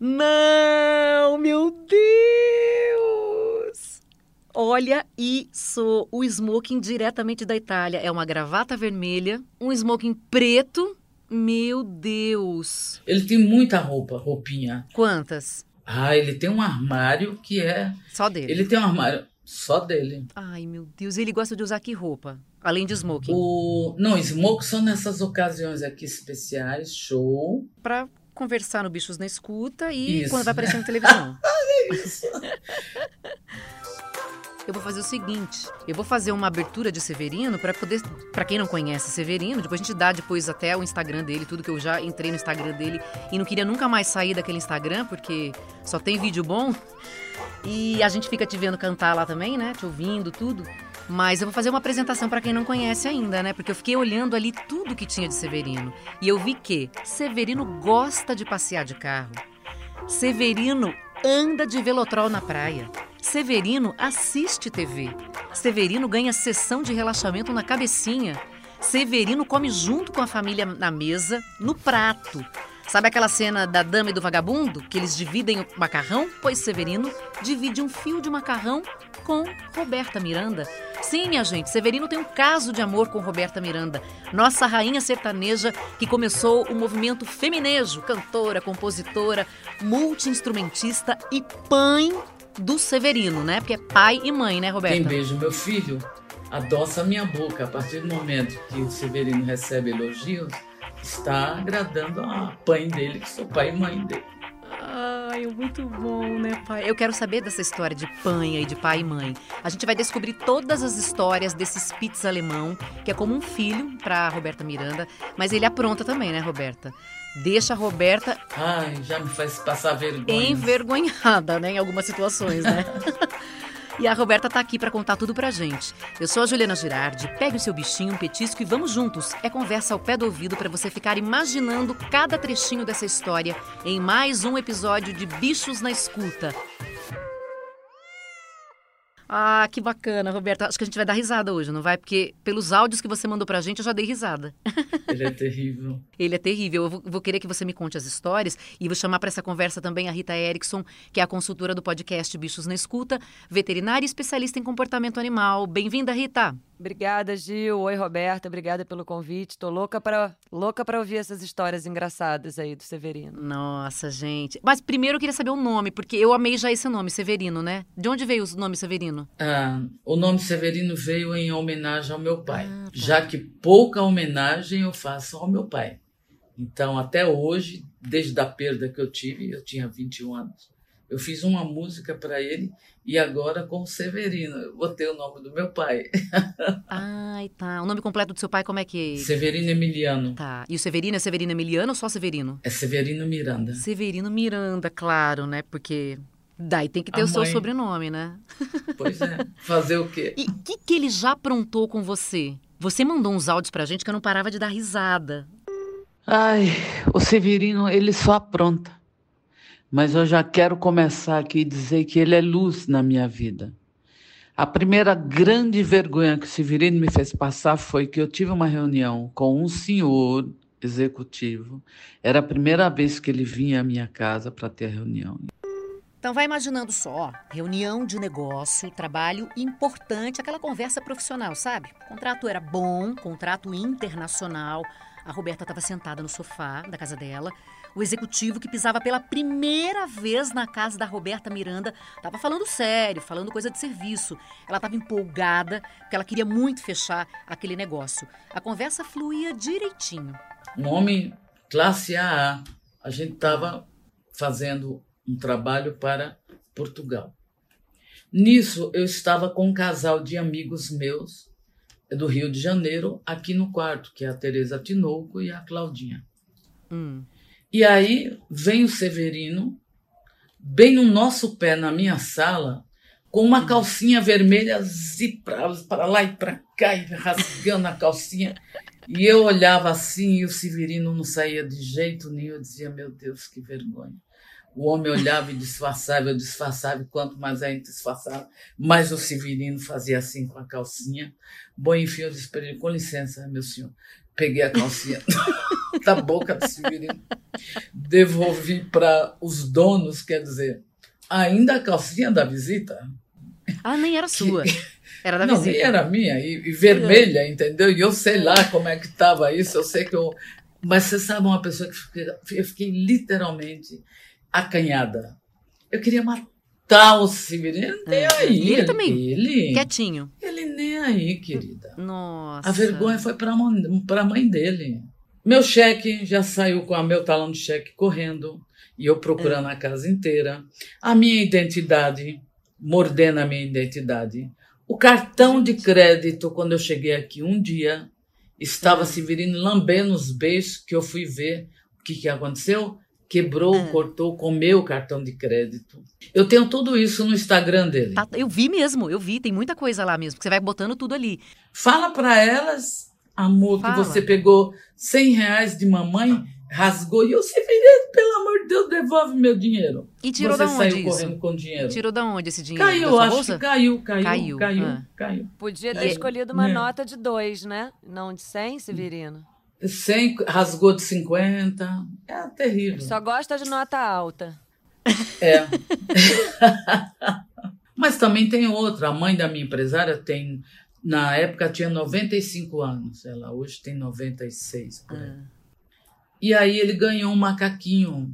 Não, meu Deus! Olha isso! O smoking diretamente da Itália. É uma gravata vermelha, um smoking preto. Meu Deus! Ele tem muita roupa, roupinha. Quantas? Ah, ele tem um armário que é. Só dele. Ele tem um armário só dele. Ai, meu Deus. Ele gosta de usar que roupa? Além de smoking? O... Não, smoke só nessas ocasiões aqui especiais, show. Pra conversar no Bichos na Escuta e Isso. quando vai aparecer na televisão. É isso. Eu vou fazer o seguinte, eu vou fazer uma abertura de Severino para poder, para quem não conhece Severino, depois a gente dá depois até o Instagram dele, tudo que eu já entrei no Instagram dele e não queria nunca mais sair daquele Instagram porque só tem vídeo bom. E a gente fica te vendo cantar lá também, né? Te ouvindo, tudo. Mas eu vou fazer uma apresentação para quem não conhece ainda, né? Porque eu fiquei olhando ali tudo que tinha de Severino. E eu vi que Severino gosta de passear de carro. Severino anda de velotrol na praia. Severino assiste TV. Severino ganha sessão de relaxamento na cabecinha. Severino come junto com a família na mesa, no prato. Sabe aquela cena da dama e do vagabundo, que eles dividem o macarrão? Pois Severino divide um fio de macarrão com Roberta Miranda. Sim, minha gente, Severino tem um caso de amor com Roberta Miranda, nossa rainha sertaneja que começou o movimento feminejo, cantora, compositora, multi-instrumentista e mãe do Severino, né? Porque é pai e mãe, né, Roberta? Quem beija o meu filho adoça minha boca. A partir do momento que o Severino recebe elogios, está agradando a mãe dele, que sou pai e mãe dele. Ai, muito bom, né, pai? Eu quero saber dessa história de panha e de pai e mãe. A gente vai descobrir todas as histórias desse Spitz alemão, que é como um filho para Roberta Miranda, mas ele apronta também, né, Roberta? Deixa a Roberta Ai, já me faz passar vergonha. envergonhada, né, em algumas situações, né? E a Roberta tá aqui para contar tudo pra gente. Eu sou a Juliana Girardi. Pegue o seu bichinho, um petisco e vamos juntos. É conversa ao pé do ouvido para você ficar imaginando cada trechinho dessa história em mais um episódio de Bichos na Escuta. Ah, que bacana, Roberta. Acho que a gente vai dar risada hoje, não vai? Porque pelos áudios que você mandou pra gente, eu já dei risada. Ele é terrível. Ele é terrível. Eu vou, vou querer que você me conte as histórias e vou chamar para essa conversa também a Rita Erickson, que é a consultora do podcast Bichos na Escuta, veterinária e especialista em comportamento animal. Bem-vinda, Rita. Obrigada, Gil. Oi, Roberta. Obrigada pelo convite. Tô louca para louca para ouvir essas histórias engraçadas aí do Severino. Nossa, gente. Mas primeiro eu queria saber o nome, porque eu amei já esse nome, Severino, né? De onde veio o nome Severino? Ah, o nome Severino veio em homenagem ao meu pai, Ah, tá. já que pouca homenagem eu faço ao meu pai. Então, até hoje, desde a perda que eu tive, eu tinha 21 anos, eu fiz uma música para ele e agora com o Severino. Eu botei o nome do meu pai, Ai, tá. O nome completo do seu pai como é que... Severino Emiliano. Tá. E o Severino é Severino Emiliano ou só Severino? É Severino Miranda. Severino Miranda, claro, né? Porque daí tem que ter A o seu mãe. sobrenome, né? Pois é. Fazer o quê? E o que, que ele já aprontou com você? Você mandou uns áudios pra gente que eu não parava de dar risada. Ai, o Severino, ele só apronta. Mas eu já quero começar aqui e dizer que ele é luz na minha vida. A primeira grande vergonha que o Severino me fez passar foi que eu tive uma reunião com um senhor executivo. Era a primeira vez que ele vinha à minha casa para ter reunião. Então vai imaginando só, reunião de negócio, trabalho importante, aquela conversa profissional, sabe? O contrato era bom, contrato internacional. A Roberta estava sentada no sofá da casa dela. O executivo que pisava pela primeira vez na casa da Roberta Miranda estava falando sério, falando coisa de serviço. Ela estava empolgada, porque ela queria muito fechar aquele negócio. A conversa fluía direitinho. um homem classe AA. A gente estava fazendo um trabalho para Portugal. Nisso, eu estava com um casal de amigos meus do Rio de Janeiro aqui no quarto, que é a Tereza Tinoco e a Claudinha. Hum. E aí vem o Severino, bem no nosso pé, na minha sala, com uma calcinha vermelha para lá e para cá, e rasgando a calcinha. E eu olhava assim e o Severino não saía de jeito nenhum. Eu dizia, meu Deus, que vergonha. O homem olhava e disfarçava, eu disfarçava, e quanto mais a gente disfarçava, mais o Severino fazia assim com a calcinha. Bom, enfim, eu disse para ele, com licença, meu senhor. Peguei a calcinha da boca do Severino, devolvi para os donos, quer dizer, ainda a calcinha da visita. Ah, nem era sua. Era da Não, visita. nem era minha, e, e vermelha, entendeu? E eu sei lá como é que estava isso, eu sei que eu. Mas você sabe uma pessoa que fica- eu fiquei literalmente acanhada. Eu queria matar o Severino, É. aí. E ele também. Ele, Quietinho. ele nem aí, querida. Nossa. A vergonha foi para a mãe dele. Meu cheque já saiu com o meu talão de cheque correndo e eu procurando a casa inteira. A minha identidade, mordendo a minha identidade. O cartão de crédito, quando eu cheguei aqui um dia, estava Severino lambendo os beijos que eu fui ver. O que, que aconteceu? Quebrou, É. cortou, comeu o cartão de crédito. Eu tenho tudo isso no Instagram dele. Tá- eu vi mesmo, eu vi, tem muita coisa lá mesmo, que você vai botando tudo ali. Fala para elas, amor, Fala. que você pegou 100 reais de mamãe, rasgou e eu Severino, pelo amor de Deus, devolve meu dinheiro. E tirou você da onde saiu isso? correndo com dinheiro. Tirou da onde esse dinheiro? Caiu, acho bolsa? que caiu, caiu, Caiu, caiu, ah. caiu. Podia ter É. escolhido uma É. nota de dois, né? Não de 100, Severino. 100, rasgou de 50. É terrível. Só gosta de nota alta. É. Mas também tem outra. A mãe da minha empresária tem, na época, tinha 95 anos. Ela hoje tem 96. Por aí. Ah. E aí ele ganhou um macaquinho.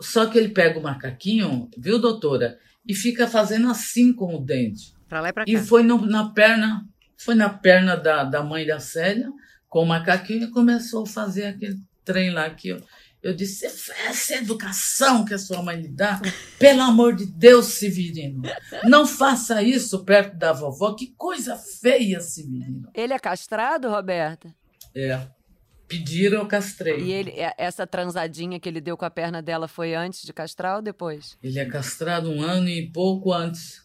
Só que ele pega o macaquinho, viu, doutora? E fica fazendo assim com o dente. Pra lá e pra cá. E foi no- na perna, foi na perna da, da mãe da Célia, com o macaquinho, e começou a fazer aquele trem lá que eu, eu disse, essa educação que a sua mãe lhe dá, pelo amor de Deus, Severino, não faça isso perto da vovó, que coisa feia, Severino. Ele é castrado, Roberta? É, pediram, eu castrei. E ele, é- essa transadinha que ele deu com a perna dela foi antes de castrar ou depois? Ele é castrado um ano e pouco antes.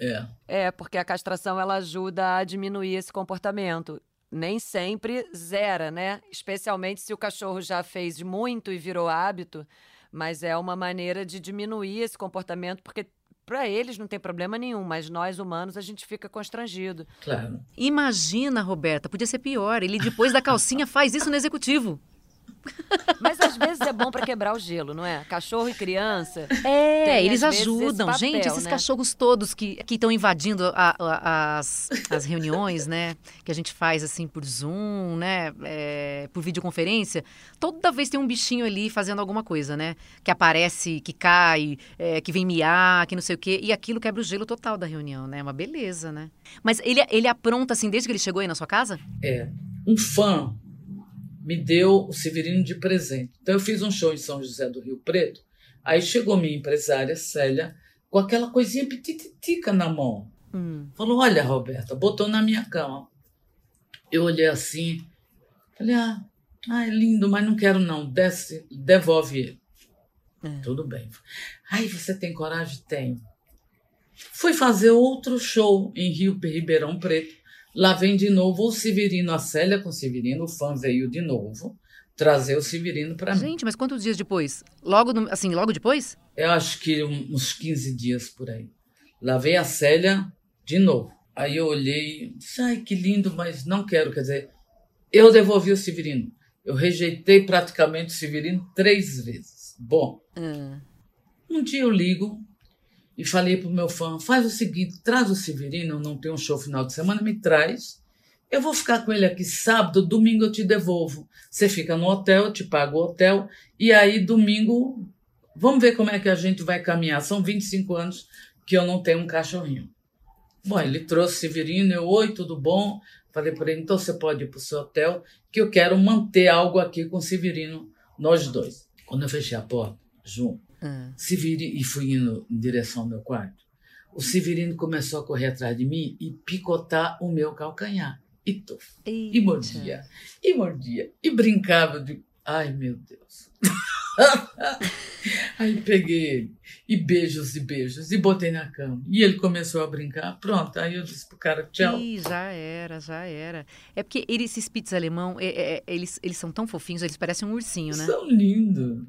É. É, porque a castração ela ajuda a diminuir esse comportamento. Nem sempre zera, né? Especialmente se o cachorro já fez muito e virou hábito, mas é uma maneira de diminuir esse comportamento, porque para eles não tem problema nenhum, mas nós humanos a gente fica constrangido. Claro. Imagina, Roberta, podia ser pior. Ele depois da calcinha faz isso no executivo. Mas às vezes é bom para quebrar o gelo, não é? Cachorro e criança. É, Tem, eles ajudam. esse papel, Gente, esses né? cachorros todos que estão invadindo a- a- as, as reuniões, né? Que a gente faz assim por Zoom, né? é, por videoconferência. Toda vez tem um bichinho ali fazendo alguma coisa, né? Que aparece, que cai, é, que vem miar, que não sei o quê. E aquilo quebra o gelo total da reunião, né? É uma beleza, né? Mas ele, ele apronta assim desde que ele chegou aí na sua casa? É. Um fã me deu o Severino de presente. Então eu fiz um show em São José do Rio Preto. Aí chegou minha empresária, Célia, com aquela coisinha petititica na mão. Hum. Falou: Olha, Roberta, botou na minha cama. Eu olhei assim, falei: Ah, ah é lindo, mas não quero não. Desce, devolve ele. É. Tudo bem. Aí você tem coragem? Tenho. Fui fazer outro show em Rio Ribeirão Preto. Lá vem de novo o Severino, a Célia com o Severino, o fã veio de novo trazer o Severino para mim. Gente, mas quantos dias depois? Logo, no- assim, logo depois? Eu acho que uns 15 dias por aí. Lá veio a Célia de novo. Aí eu olhei disse, ai, que lindo, mas não quero. Quer dizer, eu devolvi o Severino. Eu rejeitei praticamente o Severino três vezes. Bom, Ah. um dia eu ligo e falei pro meu fã, faz o seguinte, traz o Severino, não tenho um show final de semana, me traz. Eu vou ficar com ele aqui sábado, domingo eu te devolvo. Você fica no hotel, eu te pago o hotel, e aí domingo, vamos ver como é que a gente vai caminhar. São 25 anos que eu não tenho um cachorrinho. Bom, ele trouxe o Severino, eu, oi, tudo bom? Falei para ele, então você pode ir pro seu hotel, que eu quero manter algo aqui com o Severino, nós dois. Quando eu fechei a porta, João, Ah. Severino, e fui indo em direção ao meu quarto, o Severino começou a correr atrás de mim e picotar o meu calcanhar. E, tuf, e mordia, e mordia, e brincava de. Ai, meu Deus. Aí peguei ele, e beijos e beijos, e botei na cama. E ele começou a brincar. Pronto, aí eu disse pro cara, tchau. Ih, já era, já era. É porque esses Spitz alemão, é- é- é- eles, eles são tão fofinhos, eles parecem um ursinho, né? São lindos.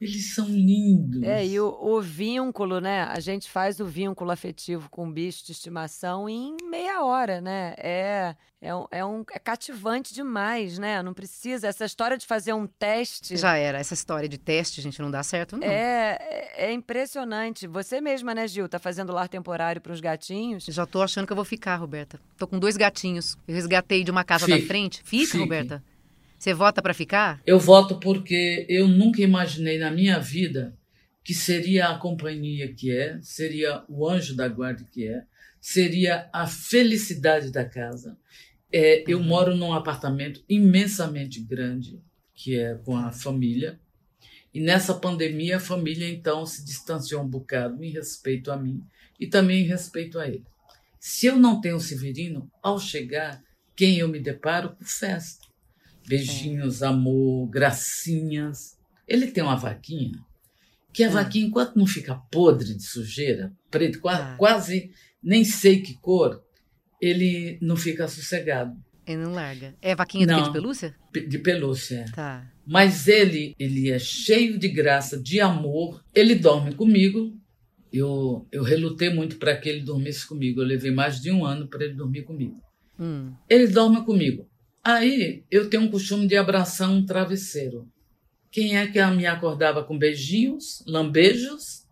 Eles são lindos. É, e o, o, vínculo, né? A gente faz o vínculo afetivo com o bicho de estimação em meia hora, né? É, é, um, é, um, é cativante demais, né? Não precisa. Essa história de fazer um teste. Já era. Essa história de teste, gente, não dá certo, não. É, é, é impressionante. Você mesma, né, Gil, tá fazendo lar temporário para os gatinhos. Já tô achando que eu vou ficar, Roberta. Tô com dois gatinhos. Eu resgatei de uma casa Fique. da frente. Fica, Fique. Roberta? Você vota para ficar? Eu voto porque eu nunca imaginei na minha vida que seria a companhia que é, seria o anjo da guarda que é, seria a felicidade da casa. É, eu uhum. moro num apartamento imensamente grande, que é com a família. E nessa pandemia, a família então se distanciou um bocado em respeito a mim e também em respeito a ele. Se eu não tenho o Severino, ao chegar, quem eu me deparo? Com festa. Beijinhos, é. amor, gracinhas. Ele tem uma vaquinha, que a é. vaquinha, enquanto não fica podre de sujeira, preto, quase, ah. quase nem sei que cor, ele não fica sossegado. Ele não larga. É vaquinha não, de pelúcia? De pelúcia, é. Tá. Mas ele, ele é cheio de graça, de amor. Ele dorme comigo. Eu, eu relutei muito para que ele dormisse comigo. Eu levei mais de um ano para ele dormir comigo. Hum. Ele dorme comigo. Aí eu tenho um costume de abraçar um travesseiro. Quem é que me acordava com beijinhos, lambejos?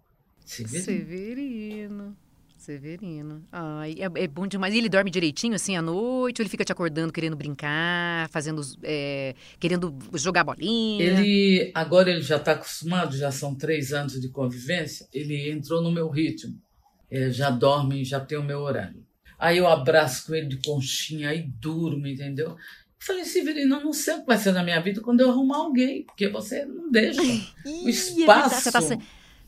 Severino. Severino. Severino. Ai, é, é, bom demais. E ele dorme direitinho assim à noite? Ou ele fica te acordando querendo brincar, fazendo, é, querendo jogar bolinha? Ele agora ele já está acostumado, já são três anos de convivência. Ele entrou no meu ritmo. É, já dorme, já tem o meu horário. Aí eu abraço com ele de conchinha, aí durmo, entendeu? Falei, Severino, eu não sei o que vai ser na minha vida quando eu arrumar alguém, porque você não deixa o espaço. Você, tá,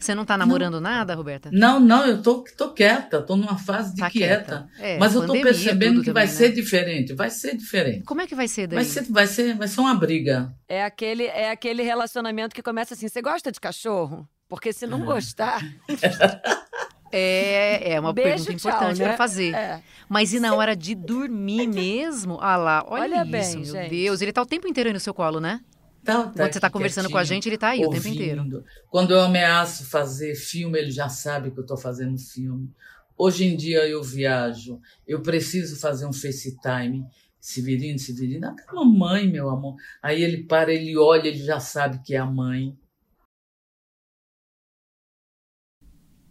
você não está namorando não. nada, Roberta? Não, não, eu tô, tô quieta, tô numa fase de tá quieta. quieta. É, Mas eu tô percebendo que também, vai né? ser diferente, vai ser diferente. Como é que vai ser daí? Vai ser, vai ser, vai ser uma briga. É aquele, é aquele relacionamento que começa assim, você gosta de cachorro? Porque se não gostar... É, é uma Beijo, pergunta tchau, importante né? para fazer. É. Mas e na hora de dormir mesmo? Ah lá, olha, olha isso, bem, meu gente. Deus. Ele tá o tempo inteiro aí no seu colo, né? Tá, tá Quando você tá conversando com a gente, ele tá aí ouvindo. o tempo inteiro. Quando eu ameaço fazer filme, ele já sabe que eu tô fazendo filme. Hoje em dia eu viajo, eu preciso fazer um FaceTime. Severino, Severino, aquela mãe, meu amor. Aí ele para, ele olha, ele já sabe que é a mãe.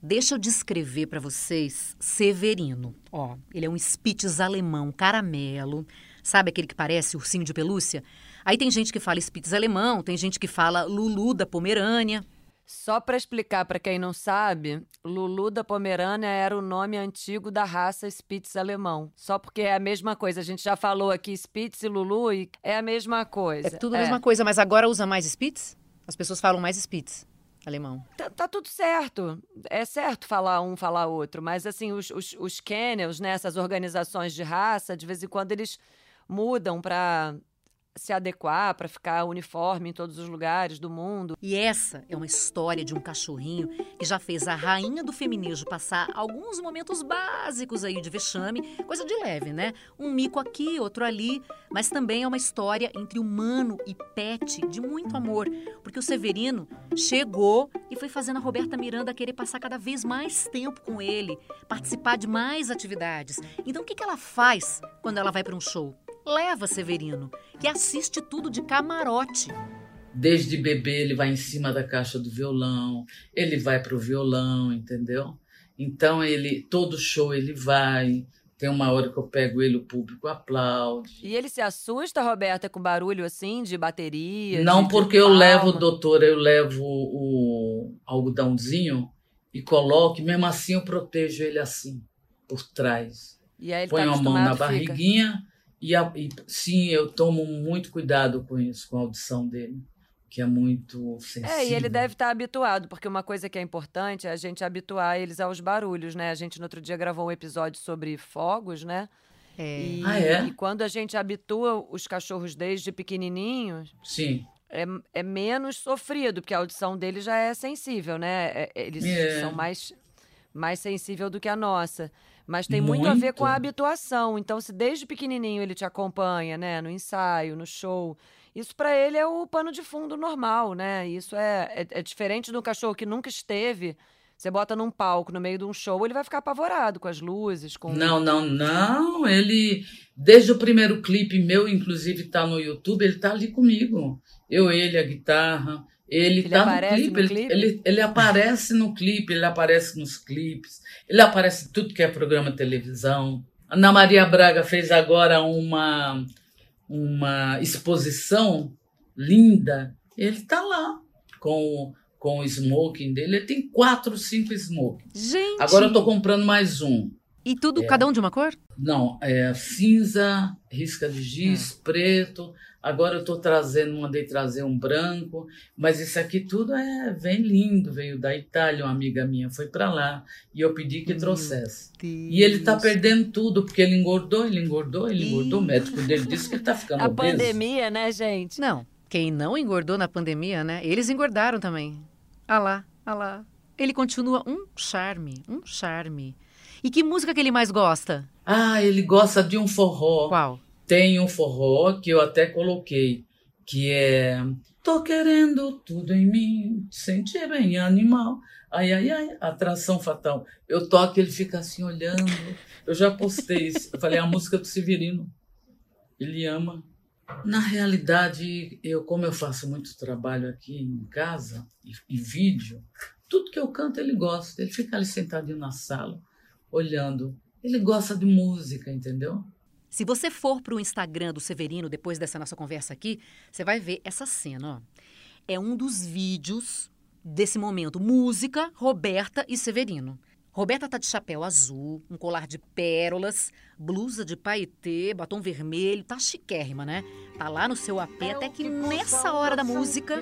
Deixa eu descrever para vocês Severino. Ó, ele é um Spitz alemão caramelo. Sabe aquele que parece ursinho de pelúcia? Aí tem gente que fala Spitz alemão, tem gente que fala Lulu da Pomerânia. Só para explicar para quem não sabe, Lulu da Pomerânia era o nome antigo da raça Spitz alemão. Só porque é a mesma coisa. A gente já falou aqui Spitz e Lulu e é a mesma coisa. É tudo a é. mesma coisa, mas agora usa mais Spitz? As pessoas falam mais Spitz alemão. Tá, tá, tudo certo. É certo falar um, falar outro. Mas, assim, os, os, os kennels, né, essas organizações de raça, de vez em quando eles mudam para se adequar para ficar uniforme em todos os lugares do mundo. E essa é uma história de um cachorrinho que já fez a rainha do feminismo passar alguns momentos básicos aí de vexame, coisa de leve, né? Um mico aqui, outro ali, mas também é uma história entre humano e pet de muito amor, porque o Severino chegou e foi fazendo a Roberta Miranda querer passar cada vez mais tempo com ele, participar de mais atividades. Então o que ela faz quando ela vai para um show? Leva Severino, que assiste tudo de camarote. Desde bebê ele vai em cima da caixa do violão, ele vai para o violão, entendeu? Então ele todo show ele vai. Tem uma hora que eu pego ele, o público aplaude. E ele se assusta, Roberta, com barulho assim de bateria? Não, de, porque de eu levo, doutora, eu levo o algodãozinho e coloco, e mesmo assim eu protejo ele assim, por trás. E aí ele Põe tá uma mão na barriguinha, e, a, e, sim, eu tomo muito cuidado com isso, com a audição dele, que é muito sensível. É, e ele deve estar habituado, porque uma coisa que é importante é a gente habituar eles aos barulhos, né? A gente no outro dia gravou um episódio sobre fogos, né? É. E, ah, é? e quando a gente habitua os cachorros desde pequenininhos, sim. É, é menos sofrido, porque a audição dele já é sensível, né? É, eles é. são mais, mais sensível do que a nossa. Mas tem muito. muito. a ver com a habituação. Então, se desde pequenininho ele te acompanha, né, no ensaio, no show, Isso para ele é o pano de fundo normal, né? Isso é, é, é diferente do cachorro que nunca esteve. Você bota num palco no meio de um show, ele vai ficar apavorado com as luzes, com Não, não, não. Ele desde o primeiro clipe meu, inclusive tá no YouTube, ele tá ali comigo. Eu, ele, a guitarra. Ele, Ele tá no clipe, no ele, clipe? Ele, ele aparece no clipe, ele aparece nos clipes, ele aparece em tudo que é programa de televisão. Ana Maria Braga fez agora uma, uma exposição linda. Ele tá lá com, com o smoking dele. Ele tem quatro, cinco smokings. Gente! Agora eu tô comprando mais um. E tudo, É. cada um de uma cor? Não, é cinza, risca de giz, Hum. preto. Agora eu estou trazendo, mandei trazer um branco, mas isso aqui tudo é vem lindo, veio da Itália, uma amiga minha foi para lá e eu pedi que trouxesse. E ele está perdendo tudo porque ele engordou, ele engordou, ele engordou. O médico dele disse que ele está ficando a obeso. pandemia, né, gente? Não, quem não engordou na pandemia, né? Eles engordaram também. Ah lá, ah lá. Ele continua um charme, um charme. E que música que ele mais gosta? Ah, ele gosta de um forró. Qual? Tem um forró que eu até coloquei, que é Tô querendo tudo em mim, sentir bem animal. Ai, ai, ai, atração fatal. Eu toco, ele fica assim olhando. Eu já postei isso. Eu falei, a música do Severino. Ele ama. Na realidade, eu, como eu faço muito trabalho aqui em casa e, e vídeo, tudo que eu canto ele gosta. Ele fica ali sentadinho na sala, olhando. Ele gosta de música, entendeu? Se você for para o Instagram do Severino depois dessa nossa conversa aqui, você vai ver essa cena, ó. É um dos vídeos desse momento. Música, Roberta e Severino. Roberta tá de chapéu azul, um colar de pérolas, blusa de paetê, batom vermelho, tá chiquérrima, né? Tá lá no seu AP, até que nessa hora da música,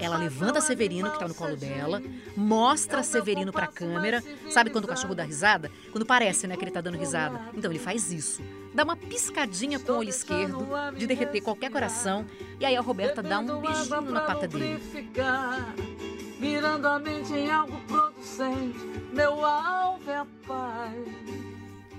ela levanta Severino, que tá no colo dela, mostra Severino pra câmera. Sabe quando o cachorro dá risada? Quando parece, né, que ele tá dando risada. Então ele faz isso. Dá uma piscadinha com o olho esquerdo, de derreter qualquer coração. E aí a Roberta dá um beijinho na pata dele. Mirando a mente em algo producente, meu alvo é a paz.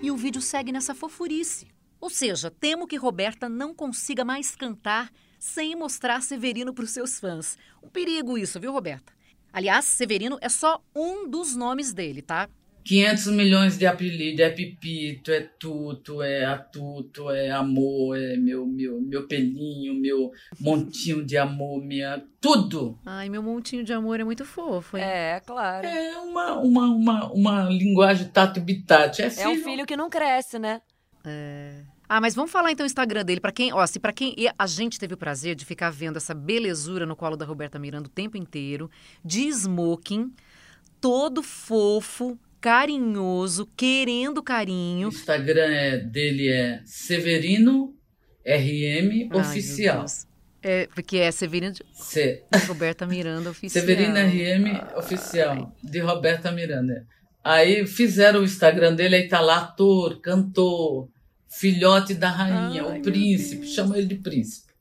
E o vídeo segue nessa fofurice. Ou seja, temo que Roberta não consiga mais cantar sem mostrar Severino para os seus fãs. Um perigo isso, viu, Roberta? Aliás, Severino é só um dos nomes dele, tá? 500 milhões de apelidos, é Pipito, é Tuto, é Atuto, é Amor, é meu, meu, meu pelinho, meu montinho de amor, minha... Tudo! Ai, meu montinho de amor é muito fofo, hein? É, claro. É, É uma, uma, uma, uma linguagem tato bitate. É filho. um filho que não cresce, né? Ah, mas vamos falar então o Instagram dele. Pra quem, ó, se para quem a gente teve o prazer de ficar vendo essa belezura no colo da Roberta Miranda o tempo inteiro, de smoking, todo fofo, carinhoso, querendo O carinho. Instagram é, dele é Severino RM Ai, Oficial. É, porque é Severino de Se- Roberta Miranda Oficial. Severino RM Oficial, de Roberta Miranda. Aí fizeram o Instagram dele, aí tá lá ator, cantor, filhote da rainha, Ai, o príncipe, chama ele de príncipe.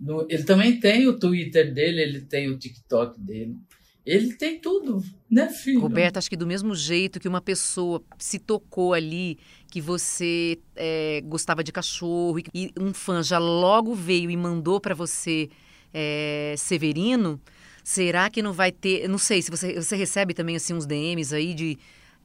No- ele também tem o Twitter dele, ele tem o TikTok dele. Ele tem tudo, né, filho? Roberta, acho que do mesmo jeito que uma pessoa se tocou ali, que você é, gostava de cachorro, e- um fã já logo veio e mandou pra você é, Severino, será que não vai ter. Não sei, se você, você recebe também assim uns DMs aí de.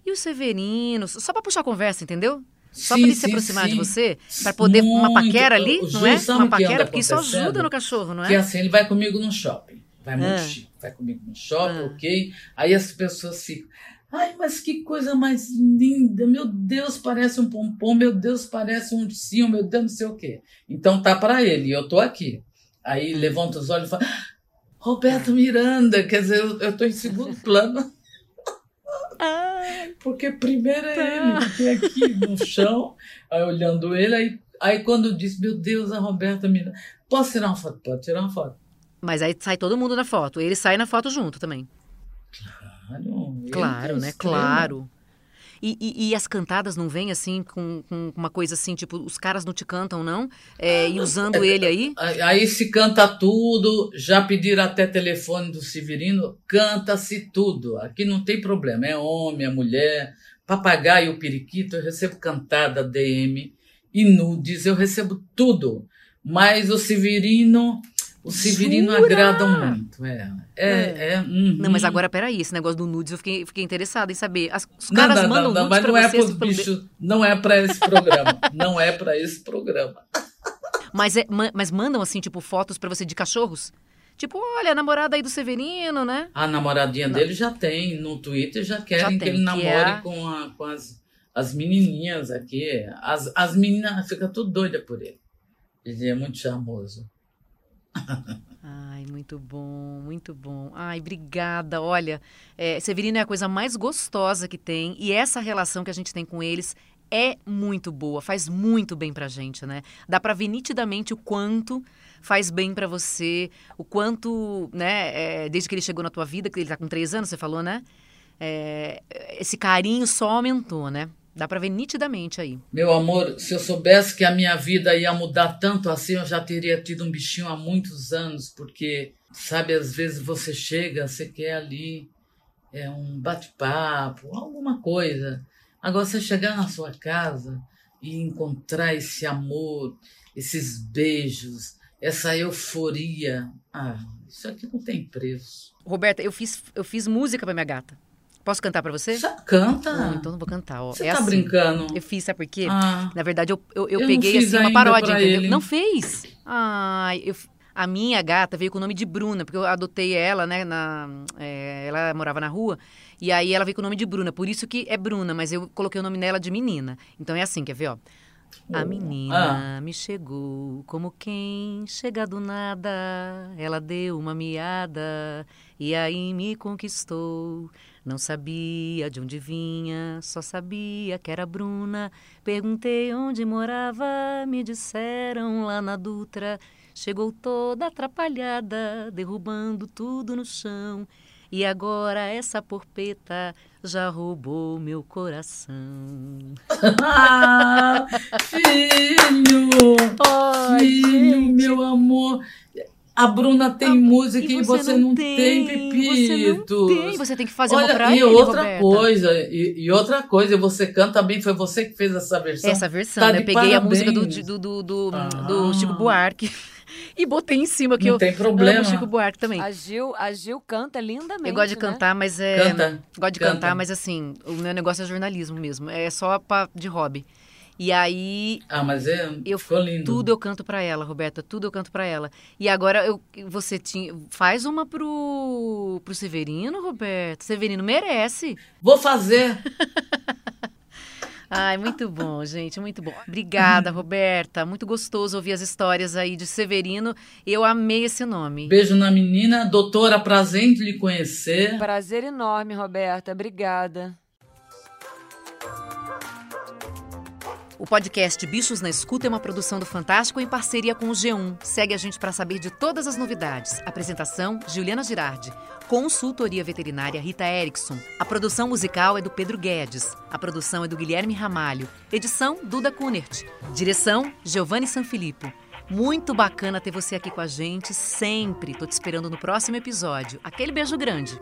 E o Severino? Só pra puxar a conversa, entendeu? Só pra ele se sim, aproximar de sim. você, pra poder uma Muito. paquera ali, não é? Uma paquera, porque isso ajuda no cachorro, não Que é? assim, ele vai comigo no shopping. Vai muito Ah. chique. Vai comigo no shopping, Ah. ok? Aí as pessoas ficam. Ai, mas que coisa mais linda! Meu Deus, parece um pompom, meu Deus, parece um ursinho, meu Deus, não sei o quê. Então tá pra ele, eu tô aqui. Aí Hum. levanta os olhos e fala: "Ah, Roberto Miranda, quer dizer, eu, eu tô em segundo plano. Porque primeiro é Tá. ele, porque aqui no chão, aí olhando ele, aí, aí quando diz, meu Deus, a Roberta Miranda. Posso tirar uma foto? Pode tirar uma foto. Mas aí sai todo mundo na foto. Ele sai na foto junto também. Claro, Claro, é né? estrela. Claro. E, e- e as cantadas não vêm assim com, com uma coisa assim, tipo, os caras não te cantam, não? É, e usando ele aí? Aí aí se canta tudo, já pediram até telefone do Severino, canta-se tudo. Aqui não tem problema, é homem, é mulher, papagaio, periquito, eu recebo cantada, DM e nudes, eu recebo tudo. Mas o Severino, o Severino Jura? agrada muito. É, é, é, uhum. Não, mas agora, peraí, esse negócio do nudes, eu fiquei, fiquei interessada em saber. As- os Não, caras não, mandam não, não, nudes mas pra não é de- bichos, não é pra esse programa. não é pra esse programa. Mas, é, ma- mas mandam, assim, tipo, fotos pra você de cachorros? Tipo, olha, a namorada aí do Severino, né? A namoradinha dele já tem, no Twitter já querem tem, que ele que namore é a- com, a- com as, as menininhas aqui. As, as meninas ficam tudo doidas por ele. Ele é muito charmoso. Ai, muito bom, muito bom. Ai, obrigada. Olha, é, Severino é a coisa mais gostosa que tem e essa relação que a gente tem com eles é muito boa, faz muito bem pra gente, né? Dá pra ver nitidamente o quanto faz bem pra você, o quanto, né, é, desde que ele chegou na tua vida, que ele tá com três anos, você falou, né? É, esse carinho só aumentou, né? Dá pra ver nitidamente aí. Meu amor, se eu soubesse que a minha vida ia mudar tanto assim, eu já teria tido um bichinho há muitos anos, porque, sabe, às vezes você chega, você quer ali é, um bate-papo, alguma coisa. Agora, você chegar na sua casa e encontrar esse amor, esses beijos, essa euforia, ah, isso aqui não tem preço. Roberta, eu fiz, eu fiz música pra minha gata. Posso cantar pra você? Você canta? Não, então não vou cantar. Ó. você é tá assim. brincando? Eu fiz, sabe por quê? Ah, Na verdade, eu, eu, eu Eu peguei assim uma paródia, entendeu? ele. Não fez? Ai, eu, a minha gata veio com o nome de Bruna, porque eu adotei ela, né? Na, é, ela morava na rua. E aí ela veio com o nome de Bruna. Por isso que é Bruna, mas eu coloquei o nome nela de menina. Então é assim, quer ver, ó? A Oh. menina me chegou como quem chega do nada. Ela deu uma miada e aí me conquistou. Não sabia de onde vinha, só sabia que era Bruna. Perguntei onde morava, me disseram lá na Dutra. Chegou toda atrapalhada, derrubando tudo no chão. E agora essa porpeta já roubou meu coração. Ah, filho! Ai, filho, meu amor! A Bruna tem Ah, música e você, não tem, Você não pipitos. tem, você tem que fazer uma Olha, pra e ele, outra Roberta. coisa, e, e outra coisa, você canta bem, foi você que fez essa versão. Essa versão, Tá né? Eu peguei a parabéns. música do, do, do, do, Ah. do Chico Buarque e botei em cima, que não eu tem problema. amo Chico Buarque também. A Gil, a Gil canta lindamente. Eu gosto de né? cantar, mas é. Canta. Gosto de canta. cantar, mas assim, o meu negócio é jornalismo mesmo. É só pra, de hobby. E aí, Ah, mas é, Eu- ficou lindo. tudo eu canto pra ela, Roberta. Tudo eu canto pra ela. E agora eu, você tinha. Faz uma pro, pro Severino, Roberta. Severino merece. Vou fazer. Ai, muito bom, gente, muito bom. Obrigada, Roberta. Muito gostoso ouvir as histórias aí de Severino. Eu amei esse nome. Beijo na menina. Doutora, prazer em lhe conhecer. Prazer enorme, Roberta. Obrigada. O podcast Bichos na Escuta é uma produção do Fantástico em parceria com o G1. Segue a gente para saber de todas as novidades. Apresentação: Juliana Girardi. Consultoria veterinária Rita Erickson. A produção musical é do Pedro Guedes. A produção é do Guilherme Ramalho. Edição: Duda Kunert. Direção: Giovanni Sanfilippo. Muito bacana ter você aqui com a gente sempre. Tô te esperando no próximo episódio. Aquele beijo grande.